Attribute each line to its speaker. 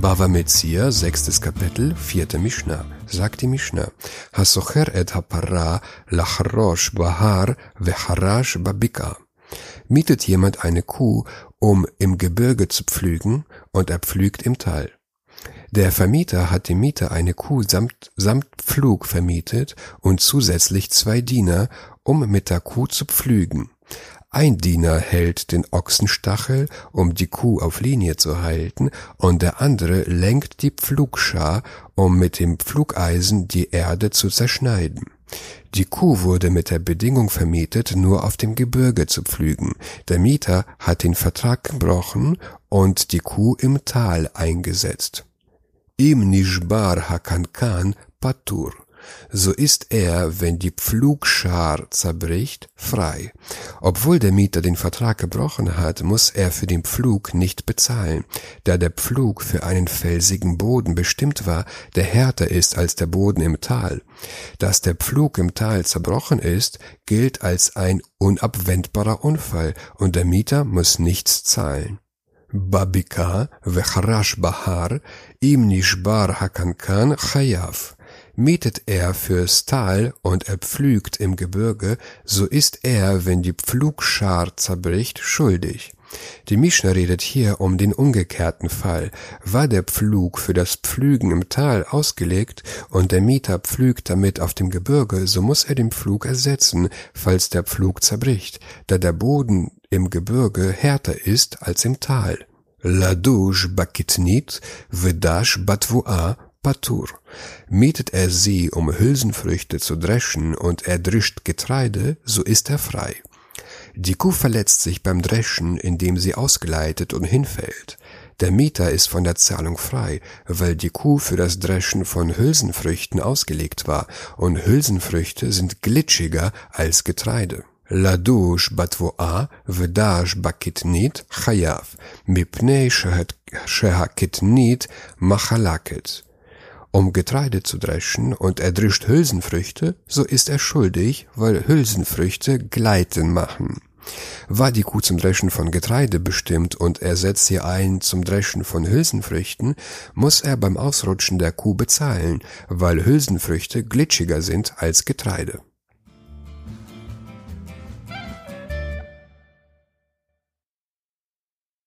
Speaker 1: Bava Metzia, sechstes Kapitel, vierte Mishnah, sagt die Mishnah, Hasocher et hapara lachrosh bahar vecharash babika. Mietet jemand eine Kuh, um im Gebirge zu pflügen, und er pflügt im Tal. Der Vermieter hat dem Mieter eine Kuh samt, samt Pflug vermietet und zusätzlich zwei Diener, um mit der Kuh zu pflügen. Ein Diener hält den Ochsenstachel, um die Kuh auf Linie zu halten, und der andere lenkt die Pflugschar, um mit dem Pflugeisen die Erde zu zerschneiden. Die Kuh wurde mit der Bedingung vermietet, nur auf dem Gebirge zu pflügen. Der Mieter hat den Vertrag gebrochen und die Kuh im Tal eingesetzt. Im Nishbar Hakankan Patur so ist er, wenn die Pflugschar zerbricht, frei. Obwohl der Mieter den Vertrag gebrochen hat, muss er für den Pflug nicht bezahlen, da der Pflug für einen felsigen Boden bestimmt war, der härter ist als der Boden im Tal. Dass der Pflug im Tal zerbrochen ist, gilt als ein unabwendbarer Unfall und der Mieter muss nichts zahlen. Babika vecharash bahar im nishbar hakankan chayav mietet er fürs Tal und er pflügt im Gebirge, so ist er, wenn die Pflugschar zerbricht, schuldig. Die Mischner redet hier um den umgekehrten Fall. War der Pflug für das Pflügen im Tal ausgelegt und der Mieter pflügt damit auf dem Gebirge, so muss er den Pflug ersetzen, falls der Pflug zerbricht, da der Boden im Gebirge härter ist als im Tal. La douche bakitnit, vedash batvua Patur. Mietet er sie, um Hülsenfrüchte zu dreschen, und er drischt Getreide, so ist er frei. Die Kuh verletzt sich beim Dreschen, indem sie ausgeleitet und hinfällt. Der Mieter ist von der Zahlung frei, weil die Kuh für das Dreschen von Hülsenfrüchten ausgelegt war, und Hülsenfrüchte sind glitschiger als Getreide. לדוש בתבואה ודש בקטנית חייב, מפני שהקטנית מחלקת. Um Getreide zu dreschen und er drischt Hülsenfrüchte, so ist er schuldig, weil Hülsenfrüchte Gleiten machen. War die Kuh zum Dreschen von Getreide bestimmt und er setzt sie ein zum Dreschen von Hülsenfrüchten, muss er beim Ausrutschen der Kuh bezahlen, weil Hülsenfrüchte glitschiger sind als Getreide.